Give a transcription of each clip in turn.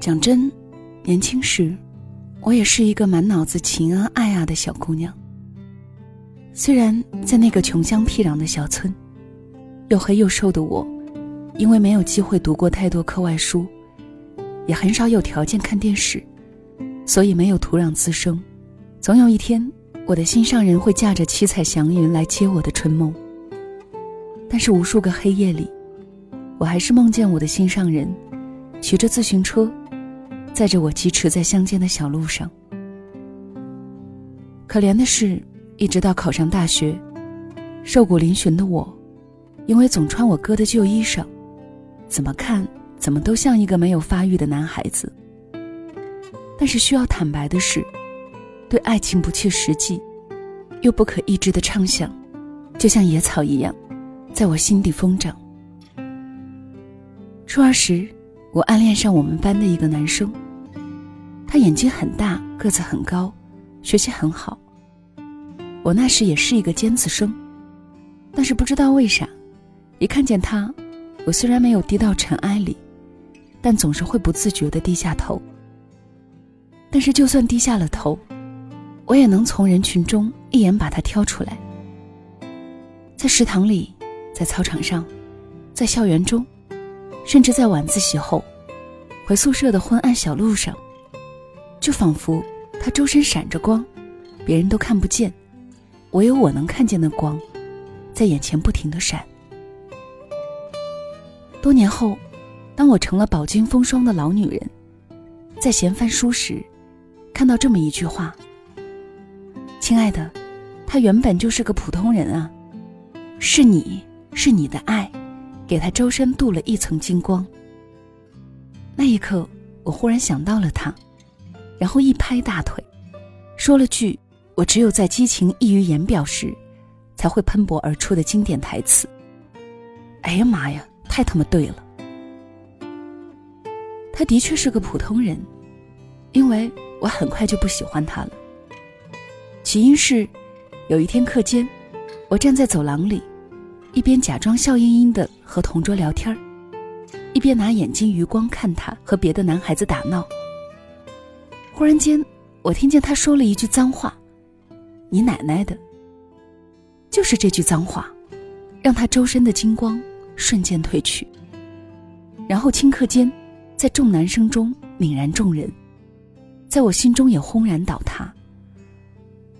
讲真，年轻时，我也是一个满脑子情啊爱啊的小姑娘。虽然在那个穷乡僻壤的小村，又黑又瘦的我，因为没有机会读过太多课外书，也很少有条件看电视，所以没有土壤滋生。总有一天，我的心上人会驾着七彩祥云来接我的春梦。但是无数个黑夜里，我还是梦见我的心上人，骑着自行车。载着我疾驰在乡间的小路上。可怜的是，一直到考上大学，瘦骨嶙峋的我，因为总穿我哥的旧衣裳，怎么看怎么都像一个没有发育的男孩子。但是需要坦白的是，对爱情不切实际，又不可抑制的畅想，就像野草一样，在我心底疯长。初二时。我暗恋上我们班的一个男生，他眼睛很大，个子很高，学习很好。我那时也是一个尖子生，但是不知道为啥，一看见他，我虽然没有低到尘埃里，但总是会不自觉地低下头。但是就算低下了头，我也能从人群中一眼把他挑出来。在食堂里，在操场上，在校园中。甚至在晚自习后，回宿舍的昏暗小路上，就仿佛他周身闪着光，别人都看不见，唯有我能看见的光，在眼前不停的闪。多年后，当我成了饱经风霜的老女人，在闲翻书时，看到这么一句话：“亲爱的，他原本就是个普通人啊，是你是你的爱。”给他周身镀了一层金光。那一刻，我忽然想到了他，然后一拍大腿，说了句我只有在激情溢于言表时，才会喷薄而出的经典台词：“哎呀妈呀，太他妈对了！”他的确是个普通人，因为我很快就不喜欢他了。起因是，有一天课间，我站在走廊里。一边假装笑盈盈的和同桌聊天一边拿眼睛余光看他和别的男孩子打闹。忽然间，我听见他说了一句脏话：“你奶奶的！”就是这句脏话，让他周身的金光瞬间褪去。然后顷刻间，在众男生中泯然众人，在我心中也轰然倒塌。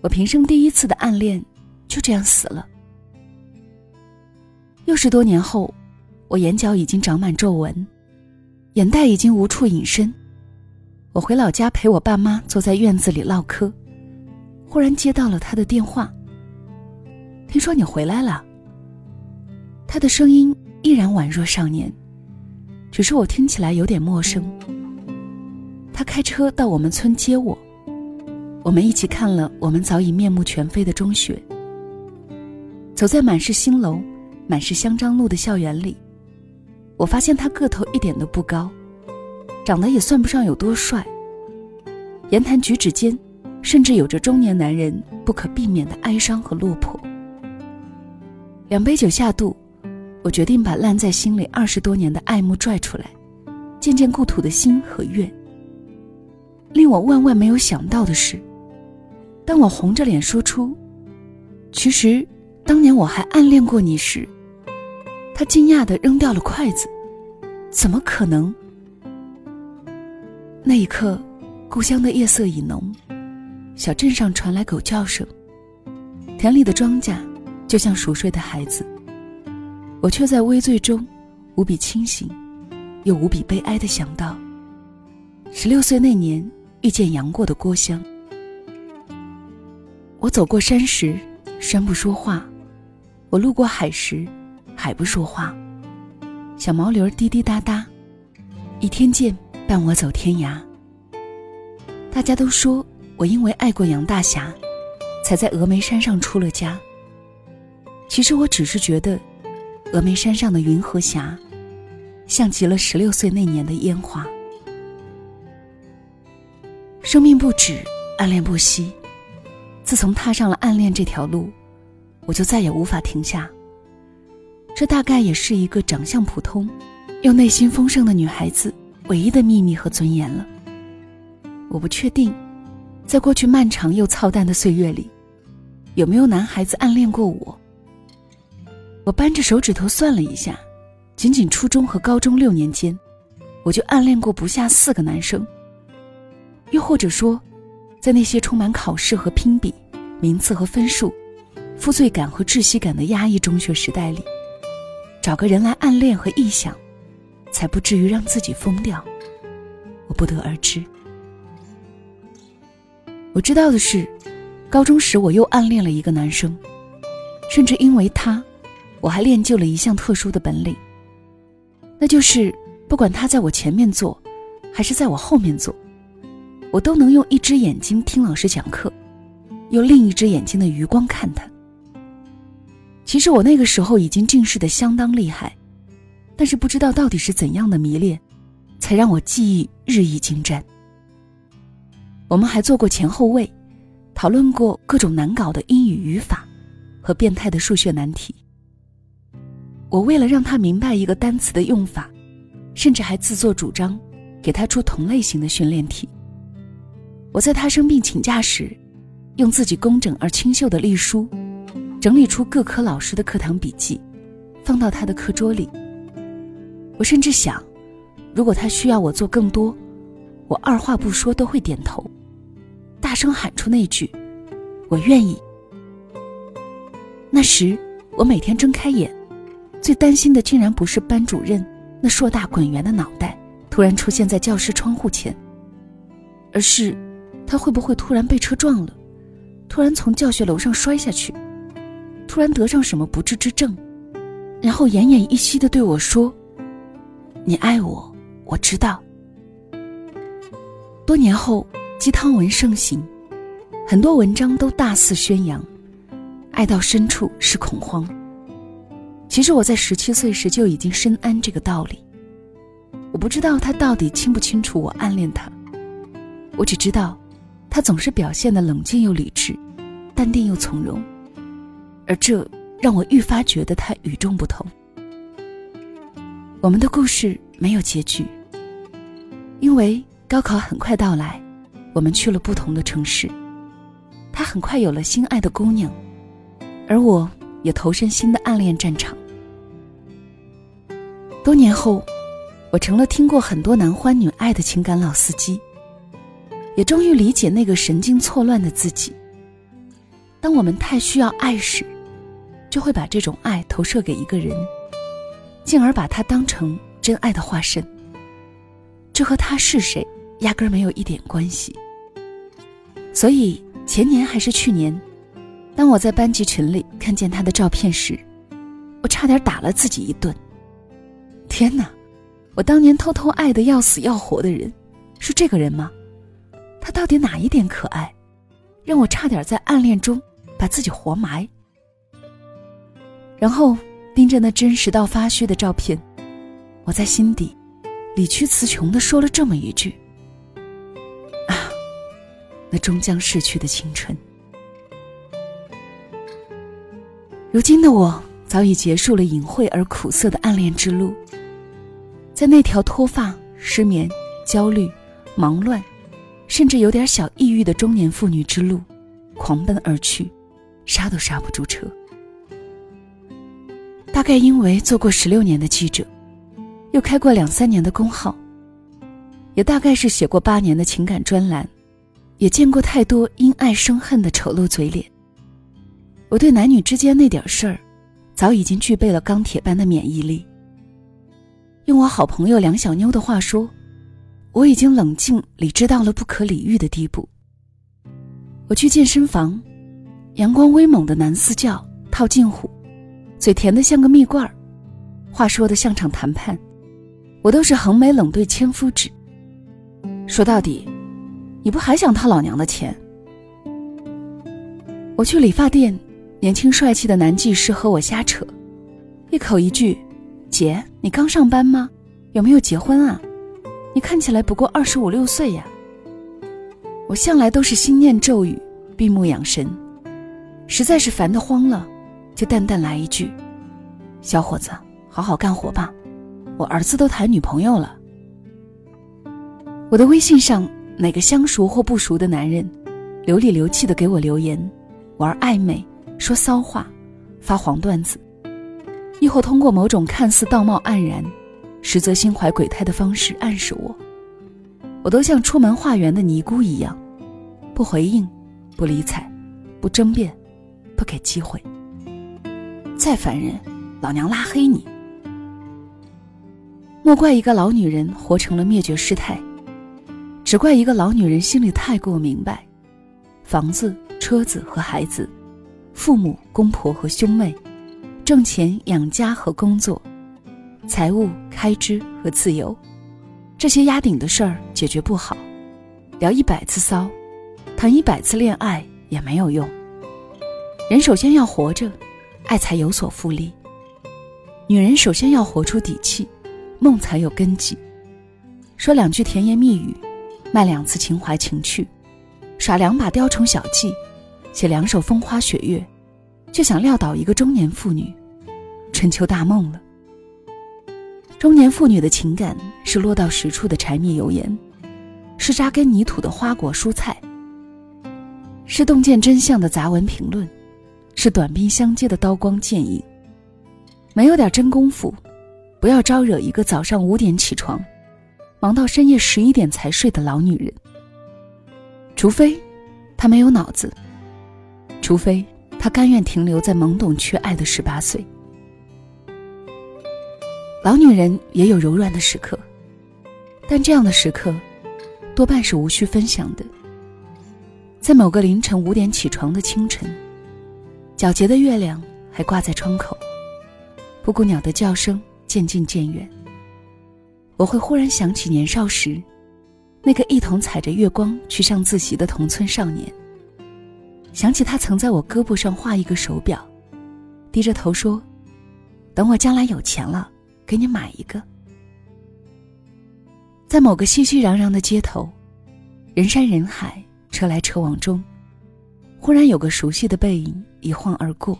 我平生第一次的暗恋，就这样死了。又是多年后，我眼角已经长满皱纹，眼袋已经无处隐身。我回老家陪我爸妈坐在院子里唠嗑，忽然接到了他的电话。听说你回来了。他的声音依然宛若少年，只是我听起来有点陌生。他开车到我们村接我，我们一起看了我们早已面目全非的中学。走在满是新楼。满是香樟路的校园里，我发现他个头一点都不高，长得也算不上有多帅。言谈举止间，甚至有着中年男人不可避免的哀伤和落魄。两杯酒下肚，我决定把烂在心里二十多年的爱慕拽出来，见见故土的心和月。令我万万没有想到的是，当我红着脸说出“其实当年我还暗恋过你”时，他惊讶的扔掉了筷子，怎么可能？那一刻，故乡的夜色已浓，小镇上传来狗叫声，田里的庄稼就像熟睡的孩子，我却在微醉中，无比清醒，又无比悲哀的想到，十六岁那年遇见杨过的郭襄。我走过山时，山不说话；我路过海时。还不说话，小毛驴滴滴答答，一天见伴我走天涯。大家都说我因为爱过杨大侠，才在峨眉山上出了家。其实我只是觉得，峨眉山上的云和霞，像极了十六岁那年的烟花。生命不止，暗恋不息。自从踏上了暗恋这条路，我就再也无法停下。这大概也是一个长相普通，又内心丰盛的女孩子唯一的秘密和尊严了。我不确定，在过去漫长又操蛋的岁月里，有没有男孩子暗恋过我。我扳着手指头算了一下，仅仅初中和高中六年间，我就暗恋过不下四个男生。又或者说，在那些充满考试和拼比、名次和分数、负罪感和窒息感的压抑中学时代里，找个人来暗恋和臆想，才不至于让自己疯掉。我不得而知。我知道的是，高中时我又暗恋了一个男生，甚至因为他，我还练就了一项特殊的本领，那就是不管他在我前面坐，还是在我后面坐。我都能用一只眼睛听老师讲课，用另一只眼睛的余光看他。其实我那个时候已经近视的相当厉害，但是不知道到底是怎样的迷恋，才让我记忆日益精湛。我们还做过前后位，讨论过各种难搞的英语语法和变态的数学难题。我为了让他明白一个单词的用法，甚至还自作主张给他出同类型的训练题。我在他生病请假时，用自己工整而清秀的隶书，整理出各科老师的课堂笔记，放到他的课桌里。我甚至想，如果他需要我做更多，我二话不说都会点头，大声喊出那句“我愿意”。那时，我每天睁开眼，最担心的竟然不是班主任那硕大滚圆的脑袋突然出现在教室窗户前，而是。他会不会突然被车撞了？突然从教学楼上摔下去？突然得上什么不治之症？然后奄奄一息的对我说：“你爱我，我知道。”多年后，鸡汤文盛行，很多文章都大肆宣扬，爱到深处是恐慌。其实我在十七岁时就已经深谙这个道理。我不知道他到底清不清楚我暗恋他，我只知道。他总是表现的冷静又理智，淡定又从容，而这让我愈发觉得他与众不同。我们的故事没有结局，因为高考很快到来，我们去了不同的城市。他很快有了心爱的姑娘，而我也投身新的暗恋战场。多年后，我成了听过很多男欢女爱的情感老司机。也终于理解那个神经错乱的自己。当我们太需要爱时，就会把这种爱投射给一个人，进而把他当成真爱的化身。这和他是谁压根没有一点关系。所以前年还是去年，当我在班级群里看见他的照片时，我差点打了自己一顿。天哪，我当年偷偷爱的要死要活的人，是这个人吗？他到底哪一点可爱，让我差点在暗恋中把自己活埋？然后盯着那真实到发虚的照片，我在心底理屈词穷的说了这么一句：“啊，那终将逝去的青春。”如今的我早已结束了隐晦而苦涩的暗恋之路，在那条脱发、失眠、焦虑、忙乱。甚至有点小抑郁的中年妇女之路，狂奔而去，刹都刹不住车。大概因为做过十六年的记者，又开过两三年的公号，也大概是写过八年的情感专栏，也见过太多因爱生恨的丑陋嘴脸。我对男女之间那点事儿，早已经具备了钢铁般的免疫力。用我好朋友梁小妞的话说。我已经冷静理智到了不可理喻的地步。我去健身房，阳光威猛的男私教套近乎，嘴甜的像个蜜罐儿，话说的像场谈判，我都是横眉冷对千夫指。说到底，你不还想他老娘的钱？我去理发店，年轻帅气的男技师和我瞎扯，一口一句：“姐，你刚上班吗？有没有结婚啊？”你看起来不过二十五六岁呀。我向来都是心念咒语，闭目养神，实在是烦得慌了，就淡淡来一句：“小伙子，好好干活吧，我儿子都谈女朋友了。”我的微信上哪个相熟或不熟的男人，流里流气的给我留言，玩暧昧，说骚话，发黄段子，亦或通过某种看似道貌岸然，实则心怀鬼胎的方式暗示我，我都像出门化缘的尼姑一样，不回应，不理睬，不争辩，不给机会。再烦人，老娘拉黑你！莫怪一个老女人活成了灭绝师太，只怪一个老女人心里太过明白：房子、车子和孩子，父母、公婆和兄妹，挣钱养家和工作，财务开支和自由，这些压顶的事儿解决不好，聊一百次骚，谈一百次恋爱也没有用。人首先要活着。爱才有所复利。女人首先要活出底气，梦才有根基。说两句甜言蜜语，卖两次情怀情趣，耍两把雕虫小技，写两首风花雪月，就想撂倒一个中年妇女，春秋大梦了。中年妇女的情感是落到实处的柴米油盐，是扎根泥土的花果蔬菜，是洞见真相的杂文评论。是短兵相接的刀光剑影，没有点真功夫，不要招惹一个早上五点起床，忙到深夜十一点才睡的老女人。除非，她没有脑子；除非她甘愿停留在懵懂缺爱的十八岁。老女人也有柔软的时刻，但这样的时刻，多半是无需分享的。在某个凌晨五点起床的清晨。皎洁的月亮还挂在窗口，布谷鸟的叫声渐近渐远。我会忽然想起年少时，那个一同踩着月光去上自习的同村少年。想起他曾在我胳膊上画一个手表，低着头说：“等我将来有钱了，给你买一个。”在某个熙熙攘攘的街头，人山人海，车来车往中。忽然有个熟悉的背影一晃而过，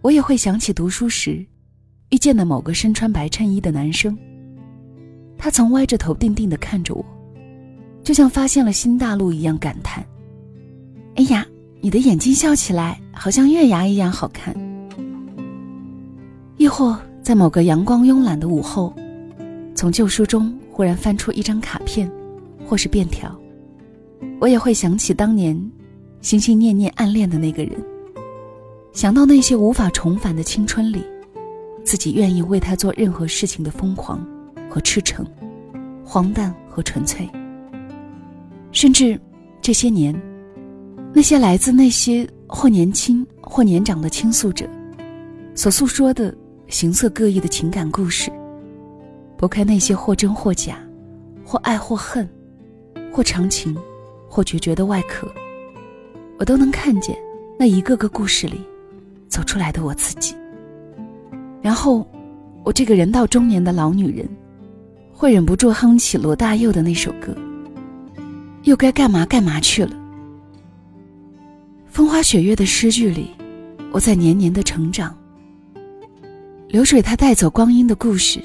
我也会想起读书时遇见的某个身穿白衬衣的男生。他曾歪着头定定地看着我，就像发现了新大陆一样感叹：“哎呀，你的眼睛笑起来好像月牙一样好看。”亦或在某个阳光慵懒的午后，从旧书中忽然翻出一张卡片，或是便条，我也会想起当年。心心念念暗恋的那个人，想到那些无法重返的青春里，自己愿意为他做任何事情的疯狂和赤诚，荒诞和纯粹。甚至这些年，那些来自那些或年轻或年长的倾诉者所诉说的形色各异的情感故事，拨开那些或真或假，或爱或恨，或长情，或决绝的外壳。我都能看见那一个个故事里走出来的我自己。然后，我这个人到中年的老女人，会忍不住哼起罗大佑的那首歌。又该干嘛干嘛去了？风花雪月的诗句里，我在年年的成长。流水它带走光阴的故事，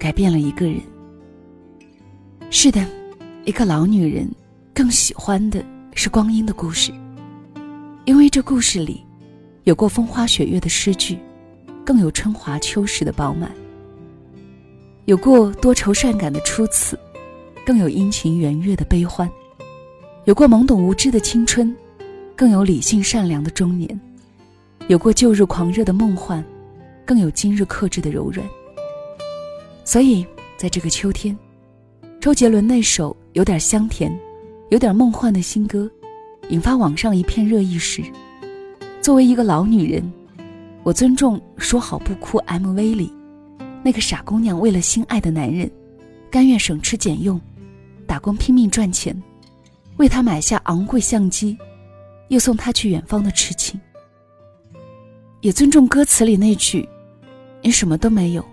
改变了一个人。是的，一个老女人更喜欢的是光阴的故事。因为这故事里，有过风花雪月的诗句，更有春华秋实的饱满；有过多愁善感的初次，更有阴晴圆月的悲欢；有过懵懂无知的青春，更有理性善良的中年；有过旧日狂热的梦幻，更有今日克制的柔软。所以，在这个秋天，周杰伦那首有点香甜、有点梦幻的新歌。引发网上一片热议时，作为一个老女人，我尊重《说好不哭》MV 里那个傻姑娘为了心爱的男人，甘愿省吃俭用，打工拼命赚钱，为他买下昂贵相机，又送他去远方的痴情。也尊重歌词里那句“你什么都没有，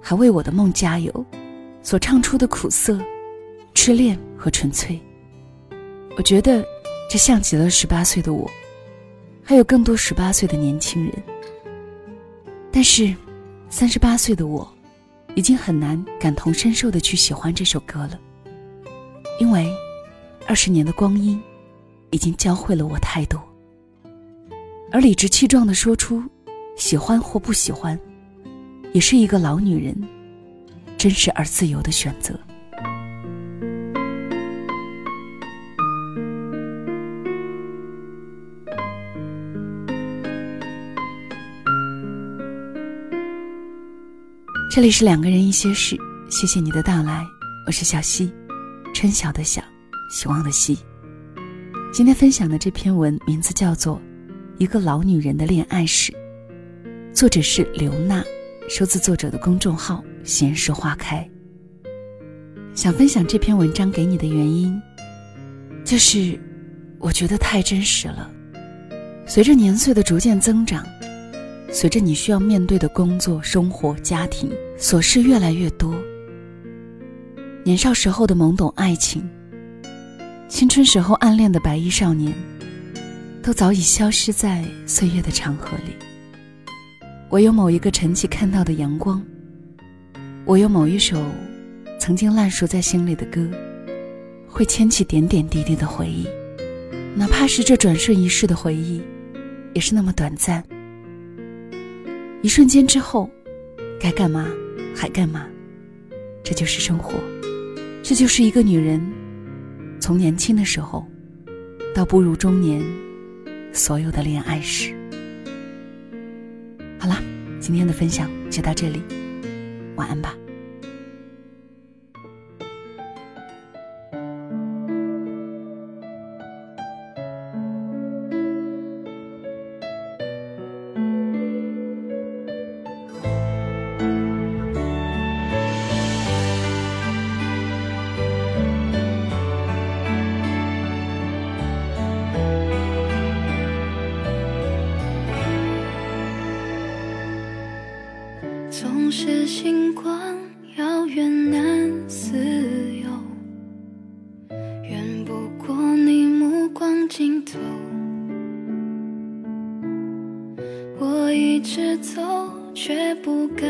还为我的梦加油”所唱出的苦涩、痴恋和纯粹。我觉得。这像极了十八岁的我，还有更多十八岁的年轻人。但是，三十八岁的我，已经很难感同身受的去喜欢这首歌了。因为二十年的光阴已经教会了我太多。而理直气壮的说出喜欢或不喜欢，也是一个老女人真实而自由的选择。这里是两个人一些事，谢谢你的到来，我是小溪，春晓的晓，希望的希。今天分享的这篇文名字叫做《一个老女人的恋爱史》，作者是刘娜，收自作者的公众号“闲时花开”。想分享这篇文章给你的原因，就是我觉得太真实了。随着年岁的逐渐增长。随着你需要面对的工作、生活、家庭琐事越来越多，年少时候的懵懂爱情，青春时候暗恋的白衣少年，都早已消失在岁月的长河里。唯有某一个晨起看到的阳光，我有某一首曾经烂熟在心里的歌，会牵起点点滴滴的回忆，哪怕是这转瞬一逝的回忆，也是那么短暂。一瞬间之后，该干嘛还干嘛，这就是生活，这就是一个女人从年轻的时候到步入中年所有的恋爱史。好啦，今天的分享就到这里，晚安吧。我一直走，却不敢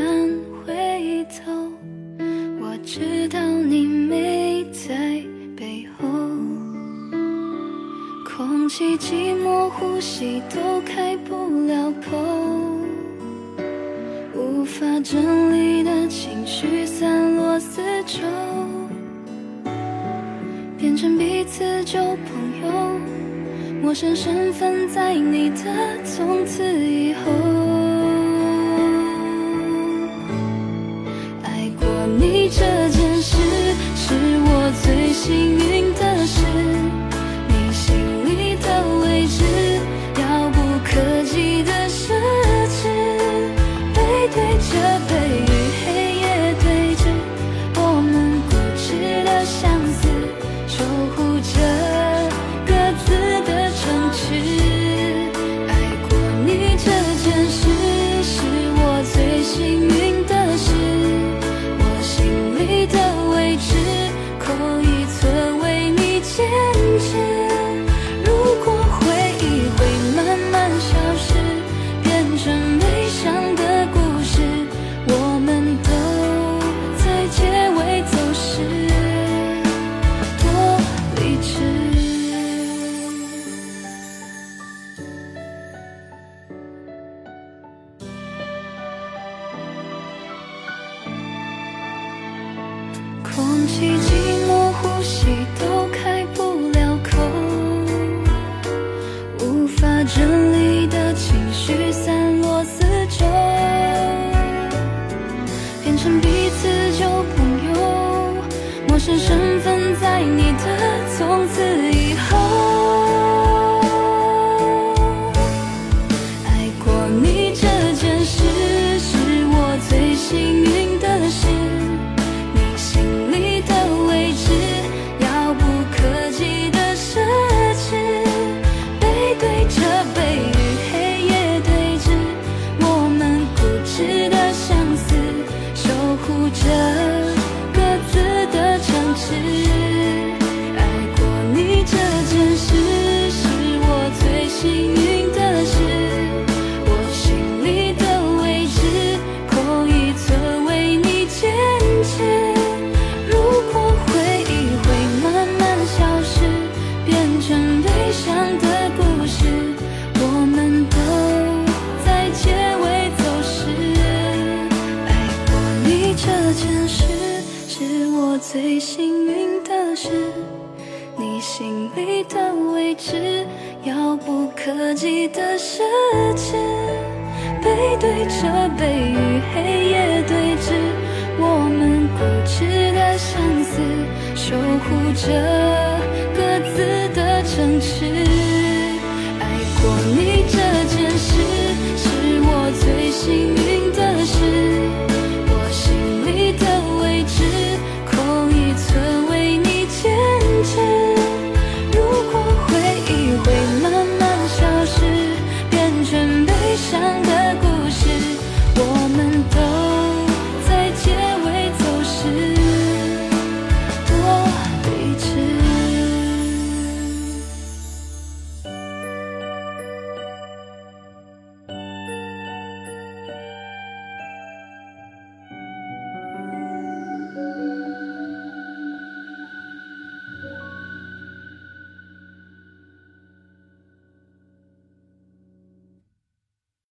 回头。我知道你没在背后，空气寂寞，呼吸都开不了口。无法整理的情绪散落四周，变成彼此旧朋友，陌生身份在你的从此以后。上的故事，我们都在结尾走失。爱过你这件事，是我最幸运的事。你心里的位置，遥不可及的奢侈。背对着背，与黑夜对峙，我们固执的相思，守护着。各自的城池爱过你这件事是我最幸运的事。